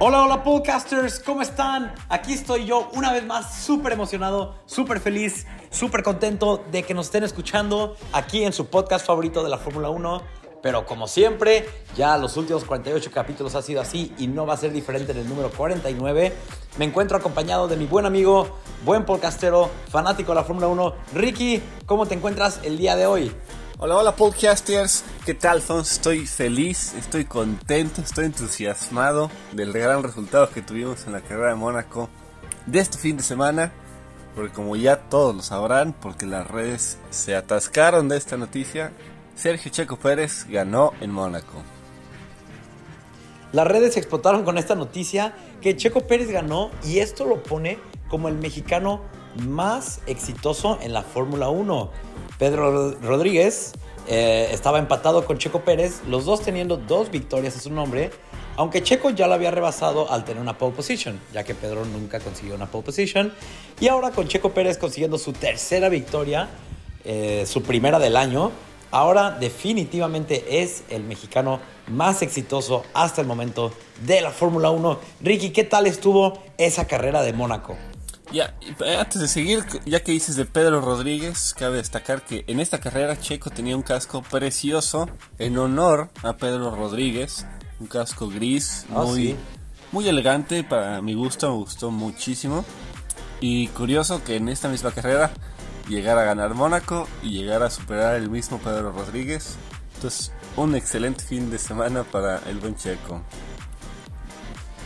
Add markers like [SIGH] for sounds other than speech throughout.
Hola, hola podcasters, ¿cómo están? Aquí estoy yo una vez más súper emocionado, súper feliz, súper contento de que nos estén escuchando aquí en su podcast favorito de la Fórmula 1. Pero como siempre, ya los últimos 48 capítulos ha sido así y no va a ser diferente en el número 49. Me encuentro acompañado de mi buen amigo, buen podcastero, fanático de la Fórmula 1, Ricky. ¿Cómo te encuentras el día de hoy? Hola, hola podcasters, ¿qué tal? Fons? Estoy feliz, estoy contento, estoy entusiasmado del gran resultado que tuvimos en la carrera de Mónaco de este fin de semana, porque como ya todos lo sabrán, porque las redes se atascaron de esta noticia, Sergio Checo Pérez ganó en Mónaco. Las redes explotaron con esta noticia que Checo Pérez ganó y esto lo pone como el mexicano más exitoso en la Fórmula 1. Pedro Rodríguez eh, estaba empatado con Checo Pérez, los dos teniendo dos victorias a su nombre, aunque Checo ya lo había rebasado al tener una pole position, ya que Pedro nunca consiguió una pole position. Y ahora con Checo Pérez consiguiendo su tercera victoria, eh, su primera del año, ahora definitivamente es el mexicano más exitoso hasta el momento de la Fórmula 1. Ricky, ¿qué tal estuvo esa carrera de Mónaco? Ya, antes de seguir, ya que dices de Pedro Rodríguez, cabe destacar que en esta carrera Checo tenía un casco precioso en honor a Pedro Rodríguez, un casco gris, ah, muy, muy elegante para mi gusto, me gustó muchísimo. Y curioso que en esta misma carrera llegara a ganar Mónaco y llegara a superar el mismo Pedro Rodríguez. Entonces, un excelente fin de semana para el buen Checo.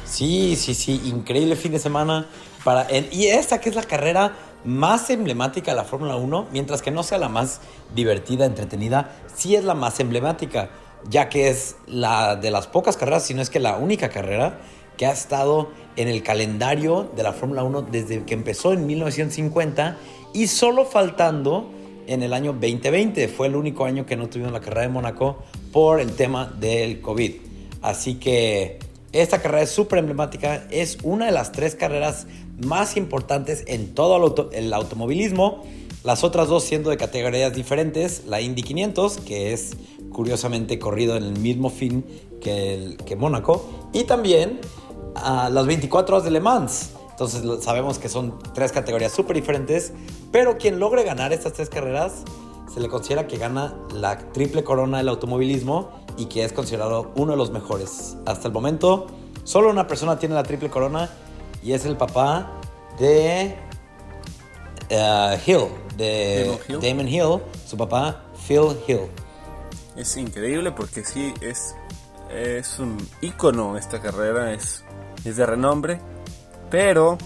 Sí, sí, sí, increíble fin de semana. Para, y esta que es la carrera más emblemática de la Fórmula 1, mientras que no sea la más divertida, entretenida, sí es la más emblemática, ya que es la de las pocas carreras, si no es que la única carrera que ha estado en el calendario de la Fórmula 1 desde que empezó en 1950 y solo faltando en el año 2020. Fue el único año que no tuvimos la carrera de Mónaco por el tema del COVID. Así que esta carrera es súper emblemática, es una de las tres carreras más importantes en todo el, automovilismo. Las otras dos siendo de categorías diferentes, la Indy 500, que es curiosamente corrido en el mismo fin que, que Mónaco, y también a las 24 horas de Le Mans. Entonces sabemos que son tres categorías súper diferentes, pero quien logre ganar estas tres carreras se le considera que gana la triple corona del automovilismo y que es considerado uno de los mejores. Hasta el momento, solo una persona tiene la triple corona y es el papá de uh, Hill, de Damon Hill. su papá Phil Hill. Es increíble porque sí, es, es un ícono esta carrera, es, es de renombre, pero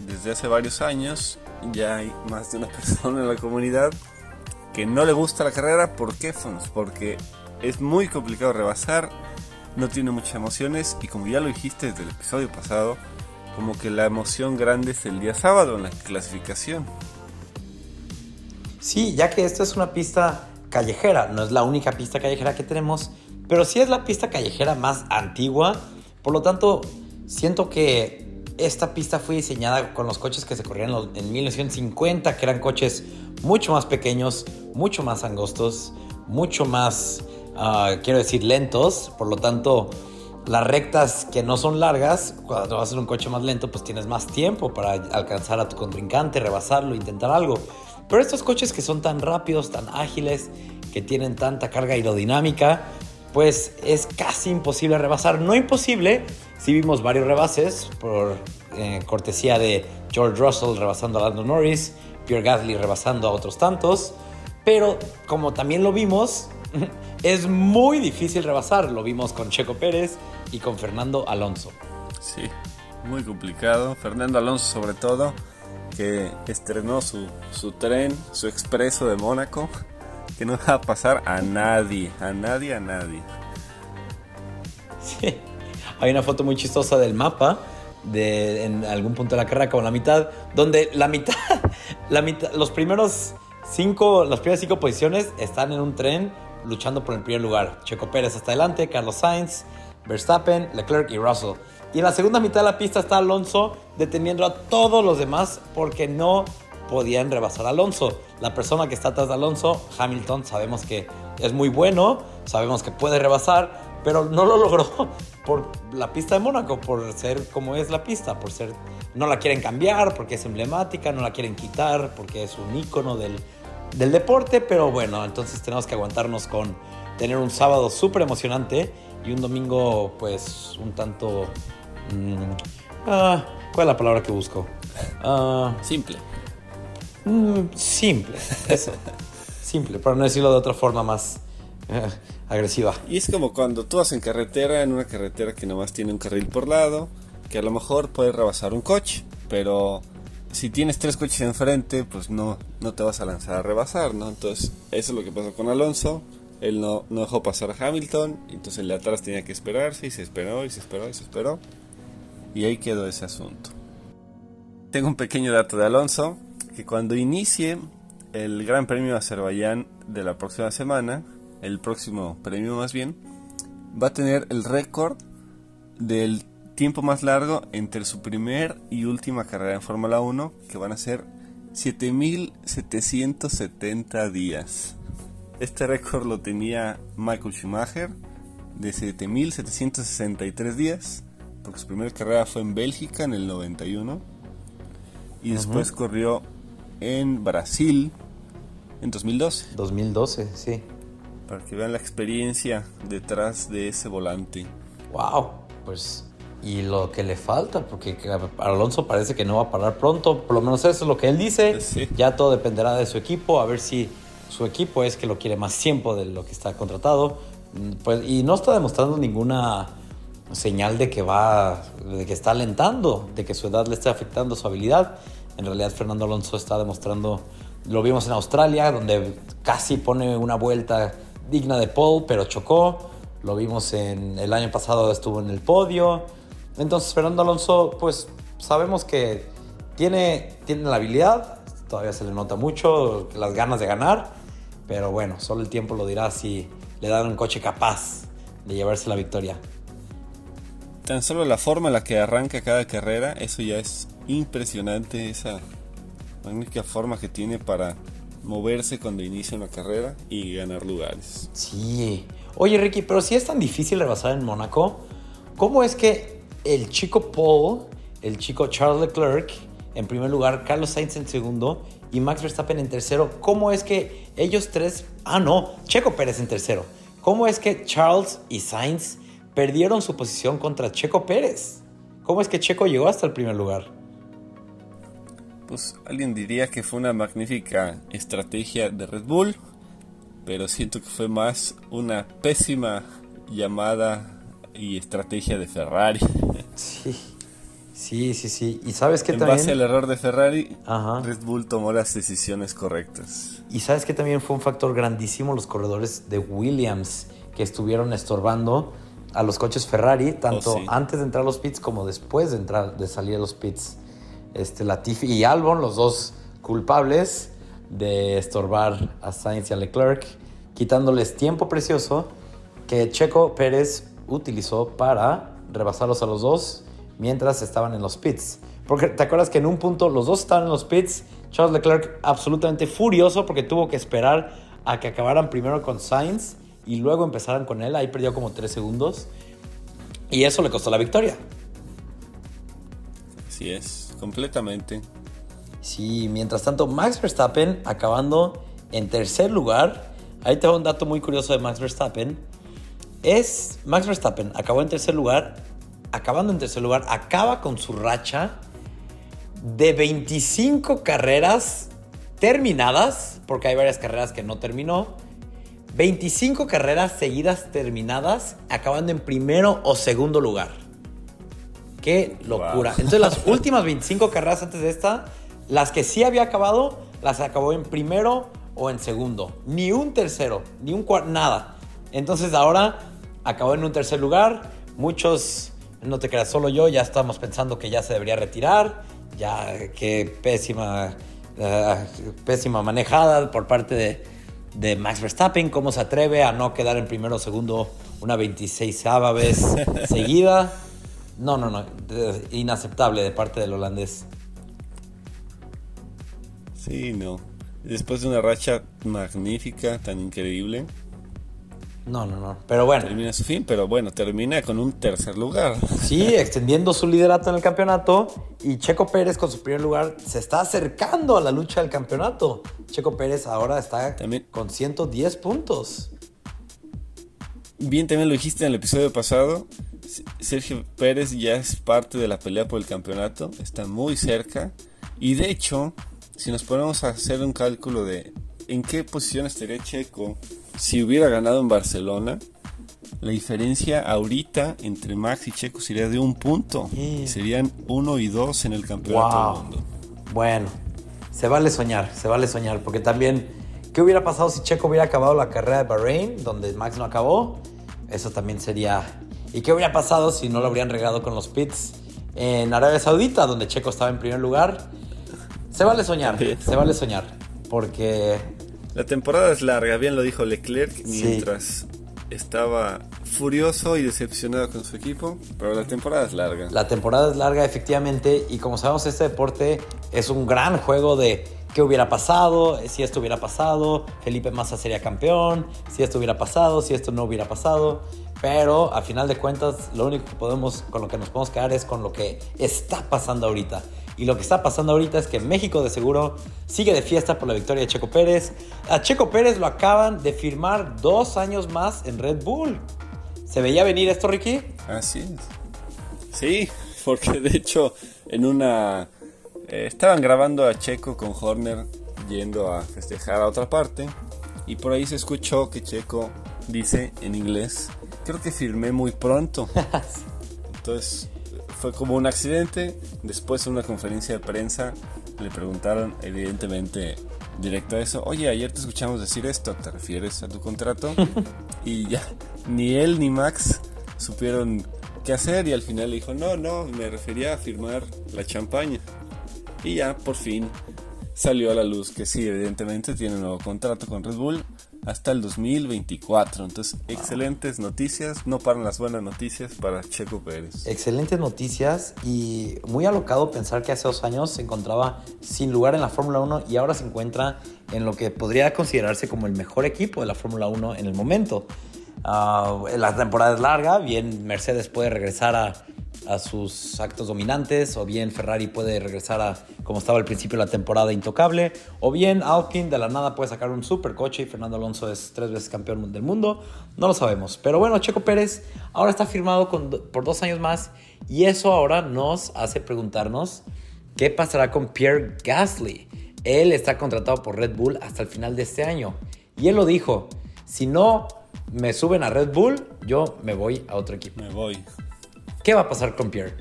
desde hace varios años ya hay más de una [LAUGHS] persona en la comunidad que no le gusta la carrera. ¿Por qué? Porque es muy complicado rebasar, no tiene muchas emociones y como ya lo dijiste desde el episodio pasado, como que la emoción grande es el día sábado en la clasificación. Sí, ya que esta es una pista callejera, no es la única pista callejera que tenemos, pero sí es la pista callejera más antigua, por lo tanto siento que esta pista fue diseñada con los coches que se corrían en 1950, que eran coches mucho más pequeños, mucho más angostos, mucho más, ah, quiero decir, lentos. Por lo tanto, las rectas que no son largas, cuando vas en un coche más lento, pues tienes más tiempo para alcanzar a tu contrincante, rebasarlo, intentar algo. Pero estos coches que son tan rápidos, tan ágiles, que tienen tanta carga aerodinámica, pues es casi imposible rebasar. No imposible, si vimos varios rebases por eh, cortesía de George Russell rebasando a Lando Norris, Pierre Gasly rebasando a otros tantos, pero como también lo vimos, es muy difícil rebasar. Lo vimos con Checo Pérez y con Fernando Alonso. Sí, muy complicado. Fernando Alonso sobre todo, que estrenó su, su tren, su expreso de Mónaco, que no va a pasar a nadie, a nadie, a nadie. Sí, hay una foto muy chistosa del mapa de, en algún punto de la carrera, como la mitad, donde la mitad, [LAUGHS] la mitad, los primeros cinco, las primeras cinco posiciones están en un tren luchando por el primer lugar. Checo Pérez hasta adelante, Carlos Sainz, Verstappen, Leclerc y Russell. Y en la segunda mitad de la pista está Alonso deteniendo a todos los demás porque no podían rebasar a Alonso. La persona que está atrás de Alonso, Hamilton, sabemos que es muy bueno, sabemos que puede rebasar, pero no lo [LAUGHS] logró por la pista de Mónaco, por ser como es la pista, por ser no la quieren cambiar porque es emblemática, no la quieren quitar porque es un icono del, del deporte, pero bueno, entonces tenemos que aguantarnos con tener un sábado súper emocionante y un domingo pues un tanto... mm, ah, ¿Cuál es la palabra que busco? Ah, Simple. mm, simple, eso. [LAUGHS] simple, para no decirlo de otra forma más eh, agresiva. Y es como cuando tú vas en carretera, en una carretera que nomás tiene un carril por lado, que a lo mejor puedes rebasar un coche, pero si tienes tres coches enfrente, pues no, no te vas a lanzar a rebasar, ¿no? Entonces, eso es lo que pasó con Alonso. Él no, no dejó pasar a Hamilton, entonces el de atrás tenía que esperarse y se esperó y se esperó y se esperó. Y ahí quedó ese asunto. Tengo un pequeño dato de Alonso, que cuando inicie el Gran Premio de Azerbaiyán de la próxima semana, el próximo premio más bien, va a tener el récord del tiempo más largo entre su primer y última carrera en Fórmula 1, que van a ser 7.770 días. Este récord lo tenía Michael Schumacher de 7.763 días, porque su primera carrera fue en Bélgica en el 91, y después corrió en Brasil en 2012, 2012, sí. para que vean la experiencia detrás de ese volante. Wow, pues y lo que le falta, porque Alonso parece que no va a parar pronto, por lo menos eso es lo que él dice. Sí. Ya todo dependerá de su equipo, a ver si su equipo es que lo quiere más tiempo de lo que está contratado. Mm, Pues, y no está demostrando ninguna señal de que va, de que está alentando, de que su edad le esté afectando su habilidad. En realidad Fernando Alonso está demostrando, lo vimos en Australia, donde casi pone una vuelta digna de pole, pero chocó. Lo vimos en el año pasado, estuvo en el podio. Entonces Fernando Alonso, pues sabemos que tiene, tiene la habilidad, todavía se le nota mucho las ganas de ganar, pero bueno, solo el tiempo lo dirá si le dan un coche capaz de llevarse la victoria. Tan solo la forma en la que arranca cada carrera, eso ya es impresionante, esa magnífica forma que tiene para moverse cuando inicia una carrera y ganar lugares. Sí. Oye Ricky, pero si es tan difícil rebasar en Mónaco, ¿cómo es que el chico Paul, el chico Charles Leclerc en primer lugar, Carlos Sainz en segundo y Max Verstappen en tercero, ¿cómo es que ellos tres, ah no, Checo Pérez en tercero, ¿cómo es que Charles y Sainz perdieron su posición contra Checo Pérez? ¿Cómo es que Checo llegó hasta el primer lugar? Pues alguien diría que fue una magnífica estrategia de Red Bull, pero siento que fue más una pésima llamada y estrategia de Ferrari. Sí, sí, sí, sí. Y sabes que en también... base al error de Ferrari, Ajá. Red Bull tomó las decisiones correctas. Y sabes que también fue un factor grandísimo los corredores de Williams que estuvieron estorbando a los coches Ferrari, tanto Oh, sí. antes de entrar a los pits como después de entrar, de salir a los pits. Este, Latifi y Albon, los dos culpables de estorbar a Sainz y a Leclerc, quitándoles tiempo precioso que Checo Pérez utilizó para rebasarlos a los dos mientras estaban en los pits. Porque te acuerdas que en un punto los dos estaban en los pits, Charles Leclerc absolutamente furioso porque tuvo que esperar a que acabaran primero con Sainz y luego empezaran con él, ahí perdió como 3 segundos y eso le costó la victoria. Así es, completamente. Sí, mientras tanto, Max Verstappen acabando en tercer lugar. Ahí te va un dato muy curioso de Max Verstappen. Es Max Verstappen acabó en tercer lugar, acabando en tercer lugar, acaba con su racha de 25 carreras terminadas, porque hay varias carreras que no terminó. 25 carreras seguidas terminadas, acabando en primero o segundo lugar. Qué locura. Wow. Entonces las [LAUGHS] últimas 25 carreras antes de esta, las que sí había acabado, las acabó en primero o en segundo. Ni un tercero, ni un cuarto, nada. Entonces ahora acabó en un tercer lugar. Muchos, no te creas, solo yo, ya estamos pensando que ya se debería retirar. Ya, qué pésima, eh, pésima manejada por parte de, de Max Verstappen. ¿Cómo se atreve a no quedar en primero o segundo una 26 vez [LAUGHS] seguida? No, no, no. de- Inaceptable de parte del holandés. Sí, no. Después de una racha magnífica, tan increíble, No, no, no. Pero bueno. Termina su fin, pero bueno, termina con un tercer lugar. Sí, extendiendo su liderato en el campeonato. Y Checo Pérez con su primer lugar se está acercando a la lucha del campeonato. Checo Pérez ahora está También- con 110 puntos. Bien, también lo dijiste en el episodio pasado. Sergio Pérez ya es parte de la pelea por el campeonato. Está muy cerca. Y de hecho, si nos ponemos a hacer un cálculo de en qué posición estaría Checo si hubiera ganado en Barcelona, la diferencia ahorita entre Max y Checo sería de un punto. Sí. Serían uno y dos en el campeonato Wow. del mundo. Bueno, se vale soñar, se vale soñar. Porque también, ¿qué hubiera pasado si Checo hubiera acabado la carrera de Bahrein, donde Max no acabó? Eso también sería. ¿Y qué hubiera pasado si no lo habrían regado con los pits en Arabia Saudita, donde Checo estaba en primer lugar? Se vale soñar, [LAUGHS] se vale soñar. Porque La temporada es larga, bien lo dijo Leclerc Sí. mientras estaba furioso y decepcionado con su equipo, pero la temporada es larga. La temporada es larga, efectivamente, y como sabemos, este deporte es un gran juego de qué hubiera pasado, si esto hubiera pasado, Felipe Massa sería campeón, si esto hubiera pasado, si esto no hubiera pasado. Pero a final de cuentas, lo único que podemos, con lo que nos podemos quedar es con lo que está pasando ahorita. Y lo que está pasando ahorita es que México de seguro sigue de fiesta por la victoria de Checo Pérez. A Checo Pérez lo acaban de firmar dos años más en Red Bull. ¿Se veía venir esto, Ricky? Así es. Sí, porque de hecho en una... eh, estaban grabando a Checo con Horner yendo a festejar a otra parte y por ahí se escuchó que Checo dice en inglés, creo que firmé muy pronto. [LAUGHS] Entonces fue como un accidente. Después en una conferencia de prensa le preguntaron evidentemente directo a eso, oye, ayer te escuchamos decir esto, ¿te refieres a tu contrato? [LAUGHS] y ya, ni él ni Max supieron qué hacer y al final le dijo, no, no, me refería a firmar la champaña. Y ya, por fin, salió a la luz que sí, evidentemente tiene un nuevo contrato con Red Bull hasta el 2024. Entonces, excelentes noticias, no paran las buenas noticias para Checo Pérez. Excelentes noticias y muy alocado pensar que hace dos años se encontraba sin lugar en la Fórmula 1 y ahora se encuentra en lo que podría considerarse como el mejor equipo de la Fórmula 1 en el momento. Ah, la temporada es larga, bien Mercedes puede regresar a, a sus actos dominantes, o bien Ferrari puede regresar a como estaba al principio de la temporada intocable, o bien Alpine de la nada puede sacar un super coche y Fernando Alonso es tres veces campeón del mundo, no lo sabemos. Pero bueno, Checo Pérez ahora está firmado por dos años más y eso ahora nos hace preguntarnos qué pasará con Pierre Gasly. Él está contratado por Red Bull hasta el final de este año y él lo dijo, si no me suben a Red Bull, yo me voy a otro equipo. Me voy. ¿Qué va a pasar con Pierre?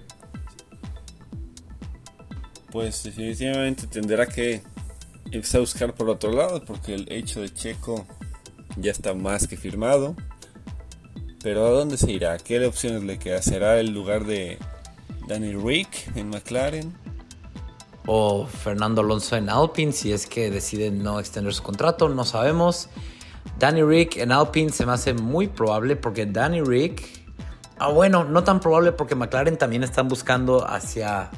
Pues definitivamente tendrá que empezar a buscar por otro lado porque el hecho de Checo ya está más que firmado. Pero ¿a dónde se irá? ¿Qué opciones le queda? ¿Será el lugar de Danny Rick en McLaren? o Fernando Alonso en Alpine si es que deciden no extender su contrato, no sabemos. Danny Rick en Alpine se me hace muy probable porque Danny Rick, ah bueno, no tan probable porque McLaren también están buscando hacia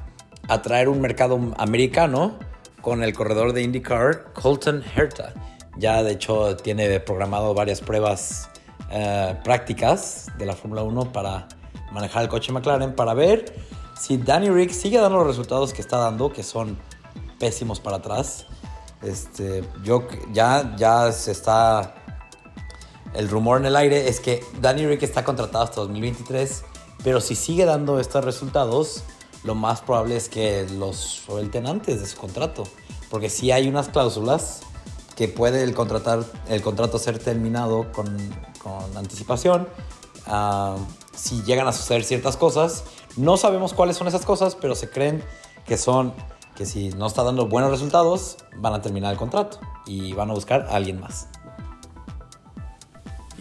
atraer un mercado americano con el corredor de IndyCar Colton Herta. Ya de hecho tiene programado varias pruebas eh, prácticas de la Fórmula 1 para manejar el coche McLaren para ver si Danny Rick sigue dando los resultados que está dando, que son pésimos para atrás. Este, yo ya, ya se está. El rumor en el aire es que Danny Rick está contratado hasta 2023, pero si sigue dando estos resultados, lo más probable es que los suelten antes de su contrato, porque si hay unas cláusulas que puede el, contratar, el contrato ser terminado con, con anticipación. ah, si llegan a suceder ciertas cosas, no sabemos cuáles son esas cosas, pero se creen que son que si no está dando buenos resultados, van a terminar el contrato y van a buscar a alguien más.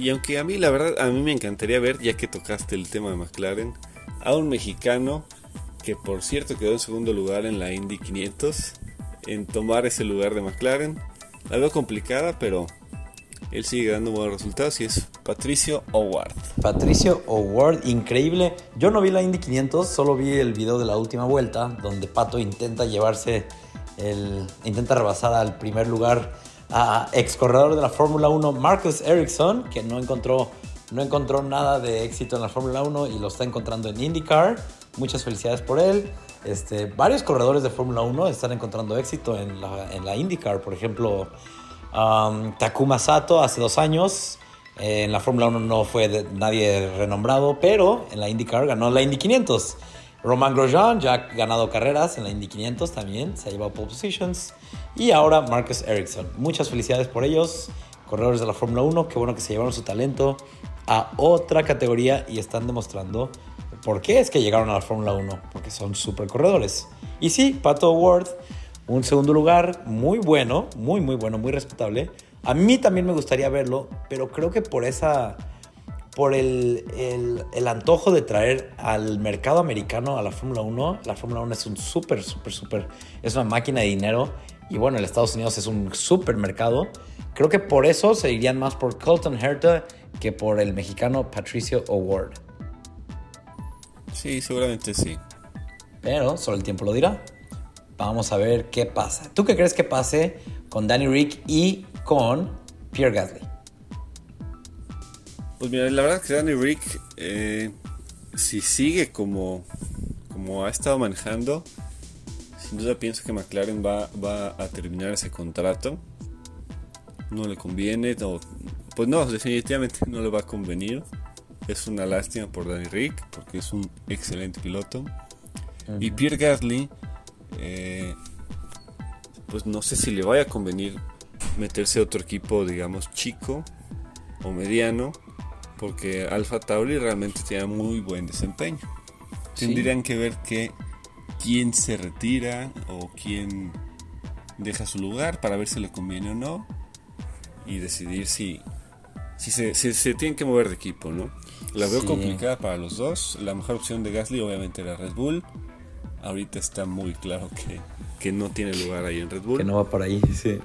Y aunque a mí la verdad, a mí me encantaría ver, ya que tocaste el tema de McLaren, a un mexicano que por cierto quedó en segundo lugar en la Indy 500, en tomar ese lugar de McLaren. La veo complicada, pero él sigue dando buenos resultados y es Patricio Howard. Patricio O'Ward, increíble. Yo no vi la Indy 500, solo vi el video de la última vuelta, donde Pato intenta llevarse el. intenta rebasar al primer lugar ex corredor de la Fórmula 1 Marcus Ericsson, que no encontró, no encontró nada de éxito en la Fórmula 1 y lo está encontrando en IndyCar. Muchas felicidades por él. Este, varios corredores de Fórmula 1 están encontrando éxito en la, en la IndyCar. Por ejemplo, um, Takuma Sato hace dos años. eh, en la Fórmula 1 no fue nadie renombrado, pero en la IndyCar ganó la Indy 500. Romain Grosjean ya ha ganado carreras en la Indy 500 también, se ha llevado pole positions. Y ahora Marcus Ericsson. Muchas felicidades por ellos, corredores de la Fórmula 1. Qué bueno que se llevaron su talento a otra categoría y están demostrando por qué es que llegaron a la Fórmula 1, porque son super corredores. Y sí, Pato Ward, un segundo lugar muy bueno, muy, muy bueno, muy respetable. A mí también me gustaría verlo, pero creo que por esa por el, el- el antojo de traer al mercado americano a la Fórmula 1. La Fórmula 1 es un súper, súper, súper, es una máquina de dinero. Y bueno, el Estados Unidos es un súper mercado. Creo que por eso se irían más por Colton Herta que por el mexicano Patricio O'Ward. Sí, seguramente sí. Pero solo el tiempo lo dirá. Vamos a ver qué pasa. ¿Tú qué crees que pase con Danny Rick y con Pierre Gasly? Pues mira, la verdad que Danny Rick, eh, si sigue como, como ha estado manejando, sin duda pienso que McLaren va, va a terminar ese contrato. No le conviene, no, pues no, definitivamente no le va a convenir. Es una lástima por Danny Rick, porque es un excelente piloto. Y Pierre Gasly, eh, pues no sé si le vaya a convenir meterse a otro equipo, digamos, chico o mediano, porque Alfa Tauri realmente tiene muy buen desempeño. Sí. Tendrían que ver que quién se retira o quién deja su lugar para ver si le conviene o no y decidir si, si, se, si se tienen que mover de equipo, ¿no? La veo Sí. complicada para los dos. La mejor opción de Gasly obviamente era Red Bull. Ahorita está muy claro que, que no tiene lugar ahí en Red Bull. Que no va por ahí, sí.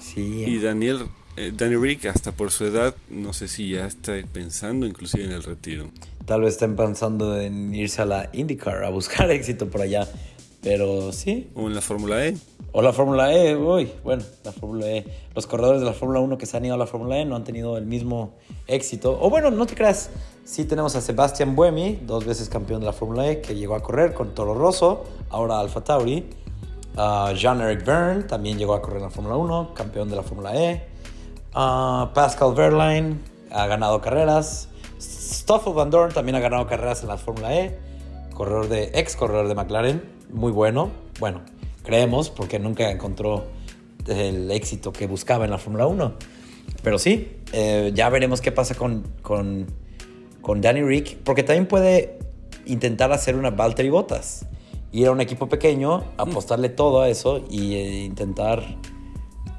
Sí. Y Daniel, eh, Danny Rick, hasta por su edad, no sé si ya está pensando inclusive en el retiro. Tal vez estén pensando en irse a la IndyCar a buscar [LAUGHS] éxito por allá. Pero sí. O en la Fórmula E. O la Fórmula E, uy, bueno, la Fórmula E. Los corredores de la Fórmula 1 que se han ido a la Fórmula E no han tenido el mismo éxito. O bueno, no te creas, sí tenemos a Sebastian Buemi, dos veces campeón de la Fórmula E, que llegó a correr con Toro Rosso, ahora Alfa Tauri. Ah, Jean-Eric Verne también llegó a correr en la Fórmula 1, campeón de la Fórmula E. Ah, Pascal Wehrlein ha ganado carreras. Stoffel Van Dorn también ha ganado carreras en la Fórmula E. Corredor de, ex corredor de McLaren, muy bueno. Bueno, creemos porque nunca encontró el éxito que buscaba en la Fórmula 1. Pero sí, eh, ya veremos qué pasa con, con, con Danny Rick, porque también puede intentar hacer una Valtteri Bottas. Ir a un equipo pequeño, apostarle todo a eso y eh, intentar,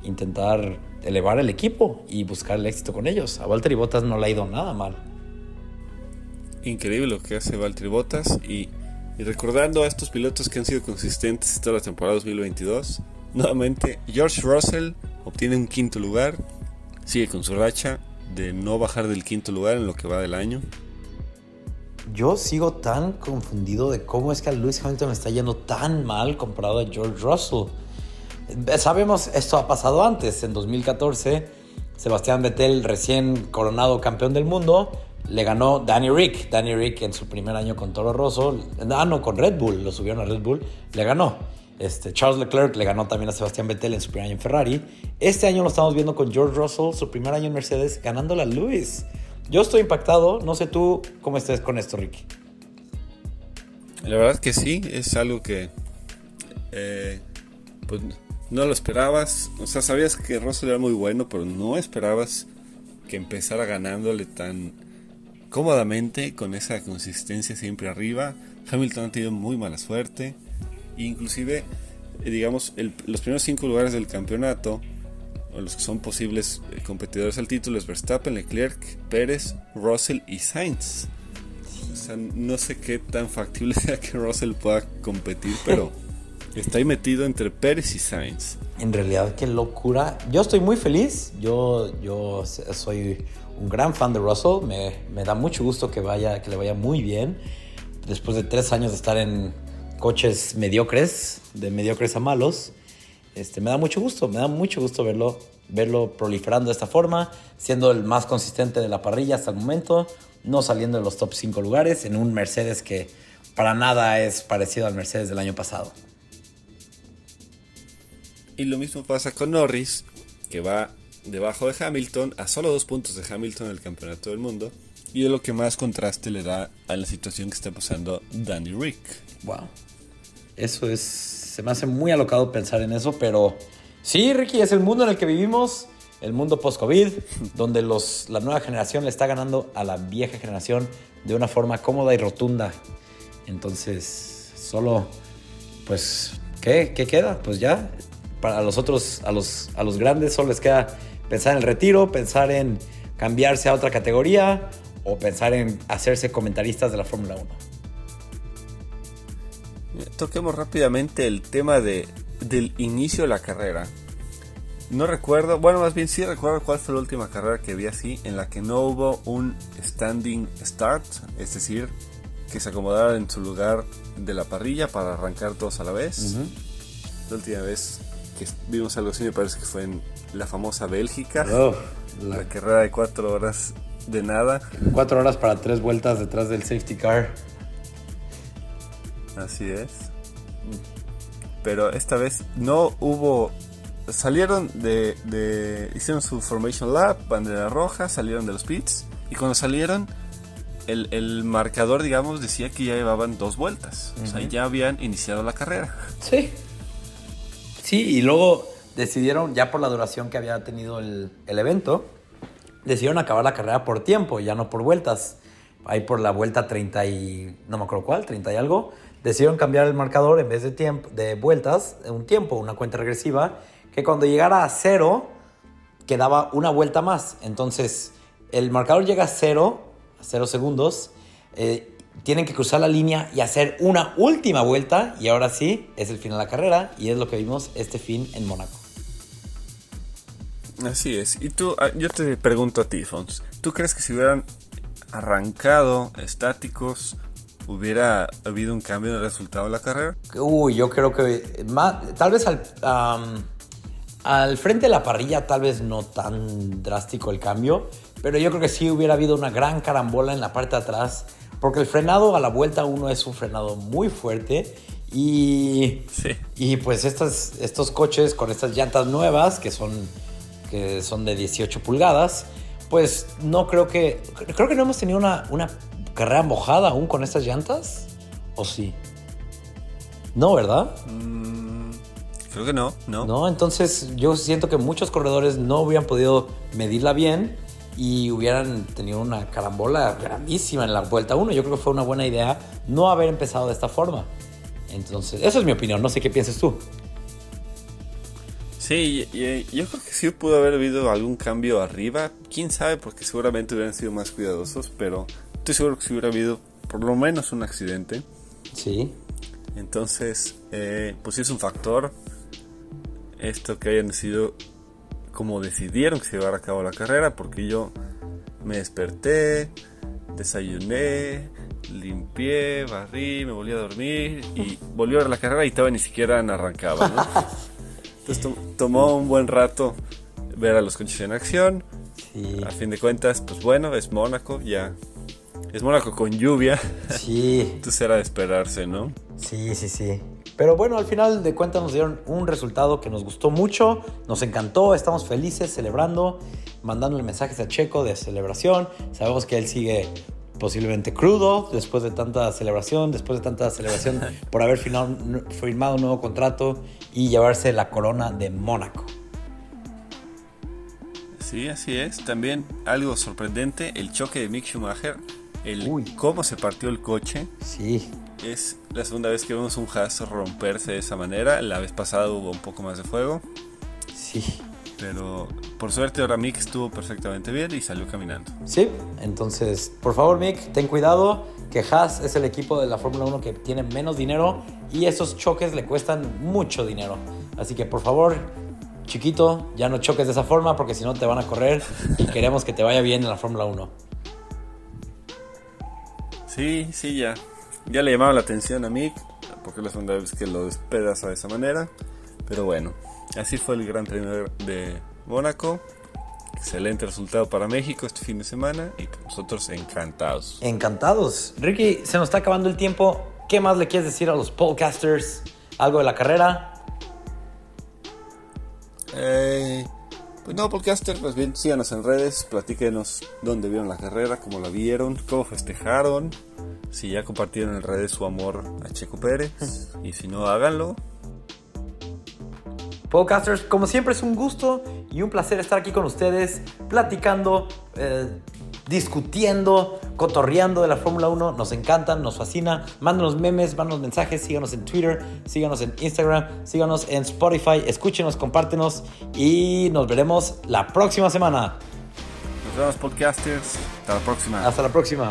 intentar elevar el equipo y buscar el éxito con ellos. A Valtteri Bottas no le ha ido nada mal. Increíble lo que hace Valtteri Bottas. Y, y recordando a estos pilotos que han sido consistentes toda la temporada 2022, nuevamente George Russell obtiene un quinto lugar. Sigue con su racha de no bajar del quinto lugar en lo que va del año. Yo sigo tan confundido de cómo es que a Lewis Hamilton está yendo tan mal comparado a George Russell. Sabemos, esto ha pasado antes, en 2014, Sebastián Vettel, recién coronado campeón del mundo, le ganó Danny Rick. Danny Rick en su primer año con Toro Rosso, ah, no, con Red Bull, lo subieron a Red Bull, le ganó. Este, Charles Leclerc le ganó también a Sebastián Vettel en su primer año en Ferrari. Este año lo estamos viendo con George Russell, su primer año en Mercedes, ganándole a Lewis. Yo estoy impactado, no sé tú cómo estés con esto, Ricky. La verdad que sí, es algo que eh, pues no lo esperabas. O sea, sabías que Russell era muy bueno, pero no esperabas que empezara ganándole tan cómodamente, con esa consistencia siempre arriba. Hamilton ha tenido muy mala suerte. Inclusive, digamos, el- los primeros cinco lugares del campeonato, o los que son posibles eh, competidores al título, es Verstappen, Leclerc, Pérez, Russell y Sainz. O sea, no sé qué tan factible [LAUGHS] sea que Russell pueda competir, pero [LAUGHS] ahí metido entre Pérez y Sainz. En realidad, qué locura. Yo estoy muy feliz. Yo, yo soy un gran fan de Russell. Me, me da mucho gusto que, vaya, que le vaya muy bien. Después de tres años de estar en coches mediocres, de mediocres a malos. este, me da mucho gusto, me da mucho gusto verlo, verlo proliferando de esta forma, siendo el más consistente de la parrilla hasta el momento, no saliendo de los top 5 lugares en un Mercedes que para nada es parecido al Mercedes del año pasado. Y lo mismo pasa con Norris, que va debajo de Hamilton, a solo dos puntos de Hamilton en el campeonato del mundo. Y de lo que más contraste le da a la situación que está pasando Danny Rick. Wow. Eso es. Se me hace muy alocado pensar en eso, pero sí, Ricky, es el mundo en el que vivimos, el mundo post-COVID, [LAUGHS] donde los, la nueva generación le está ganando a la vieja generación de una forma cómoda y rotunda. Entonces, solo, pues, ¿qué? ¿Qué queda? Pues ya, para los otros, a los, a los grandes, solo les queda pensar en el retiro, pensar en cambiarse a otra categoría o pensar en hacerse comentaristas de la Fórmula 1. Toquemos rápidamente el tema de, del inicio de la carrera. No recuerdo, bueno, más bien sí recuerdo cuál fue la última carrera que vi así, en la que no hubo un standing start, es decir, que se acomodaran en su lugar de la parrilla para arrancar todos a la vez. La última vez que vimos algo así me parece que fue en la famosa Bélgica, Oh, la... la carrera de cuatro horas de nada. Cuatro horas para tres vueltas detrás del safety car. Así es. Pero esta vez no hubo. Salieron de, de, Hicieron su Formation Lab, bandera roja, salieron de los pits. Y cuando salieron, el, el marcador, digamos, decía que ya llevaban dos vueltas. Uh -huh. O sea, ya habían iniciado la carrera. Sí. Sí, y luego decidieron, ya por la duración que había tenido el, el evento, decidieron acabar la carrera por tiempo, ya no por vueltas. Ahí por la vuelta 30 y. no me acuerdo cuál, 30 y algo. Decidieron cambiar el marcador en vez de, tiempo, de vueltas, un tiempo, una cuenta regresiva, que cuando llegara a cero, quedaba una vuelta más. Entonces, el marcador llega a cero, a cero segundos. Eh, tienen que cruzar la línea y hacer una última vuelta. Y ahora sí, es el final de la carrera. Y es lo que vimos este fin en Mónaco. Así es. Y tú, ah, yo te pregunto a ti, Fons. ¿Tú crees que si hubieran arrancado estáticos, hubiera habido un cambio en el resultado de la carrera? Uy, yo creo que más, tal vez al, um, al frente de la parrilla, tal vez no tan drástico el cambio, pero yo creo que sí hubiera habido una gran carambola en la parte de atrás, porque el frenado a la vuelta 1 es un frenado muy fuerte y, sí. y pues estos, estos coches con estas llantas nuevas que son, que son de 18 pulgadas, pues no creo que. Creo que no hemos tenido una, una carrera mojada aún con estas llantas. ¿O sí? No, ¿verdad? Mm, creo que no, no. No, entonces yo siento que muchos corredores no hubieran podido medirla bien y hubieran tenido una carambola grandísima en la vuelta 1. Yo creo que fue una buena idea no haber empezado de esta forma. Entonces, esa es mi opinión. No sé qué pienses tú. Sí, yo creo que sí pudo haber habido algún cambio arriba. Quién sabe, porque seguramente hubieran sido más cuidadosos, pero estoy seguro que si hubiera habido por lo menos un accidente. Sí. Entonces, eh, pues sí es un factor. Esto que hayan decidido como decidieron que se llevara a cabo la carrera, porque yo me desperté, desayuné, limpié, barrí, me volví a dormir y volví a ver la carrera y estaba ni siquiera arrancaba, ¿no? Entonces to tomó un buen rato ver a los coches en acción. Sí. A fin de cuentas, pues bueno, es Mónaco, ya. Es Mónaco con lluvia. Sí. Entonces era de esperarse, ¿no? Sí, sí, sí. Pero bueno, al final de cuentas nos dieron un resultado que nos gustó mucho, nos encantó, estamos felices celebrando, mandándole mensajes a Checo de celebración. Sabemos que él sigue posiblemente crudo después de tanta celebración, después de tanta celebración [LAUGHS] por haber firmado, firmado un nuevo contrato y llevarse la corona de Mónaco. Sí, así es. También algo sorprendente, el choque de Mick Schumacher, el Uy. cómo se partió el coche. Sí. Es la segunda vez que vemos un Haas romperse de esa manera. La vez pasada hubo un poco más de fuego. Sí. Pero por suerte ahora Mick estuvo perfectamente bien y salió caminando. Sí, entonces por favor Mick, ten cuidado que Haas es el equipo de la Fórmula 1 que tiene menos dinero y esos choques le cuestan mucho dinero. Así que por favor, chiquito, ya no choques de esa forma porque si no te van a correr y [LAUGHS] queremos que te vaya bien en la Fórmula 1. Sí, sí, ya. Ya le llamaba la atención a Mick porque es la segunda vez que lo despedaza de esa manera. Pero bueno, Así fue el Gran Premio de Mónaco. Excelente resultado para México este fin de semana y nosotros encantados. Encantados. Ricky, se nos está acabando el tiempo. ¿Qué más le quieres decir a los podcasters? ¿Algo de la carrera? Eh, pues no, podcaster, pues bien, síganos en redes, platíquenos dónde vieron la carrera, cómo la vieron, cómo festejaron, si ya compartieron en redes su amor a Checo Pérez, [LAUGHS] y si no, háganlo. Podcasters, como siempre es un gusto y un placer estar aquí con ustedes, platicando, eh, discutiendo, cotorreando de la Fórmula 1. Nos encantan, nos fascina. Mándanos memes, mándanos mensajes, síganos en Twitter, síganos en Instagram, síganos en Spotify, escúchenos, compártenos y nos veremos la próxima semana. Nos vemos podcasters, hasta la próxima. Hasta la próxima.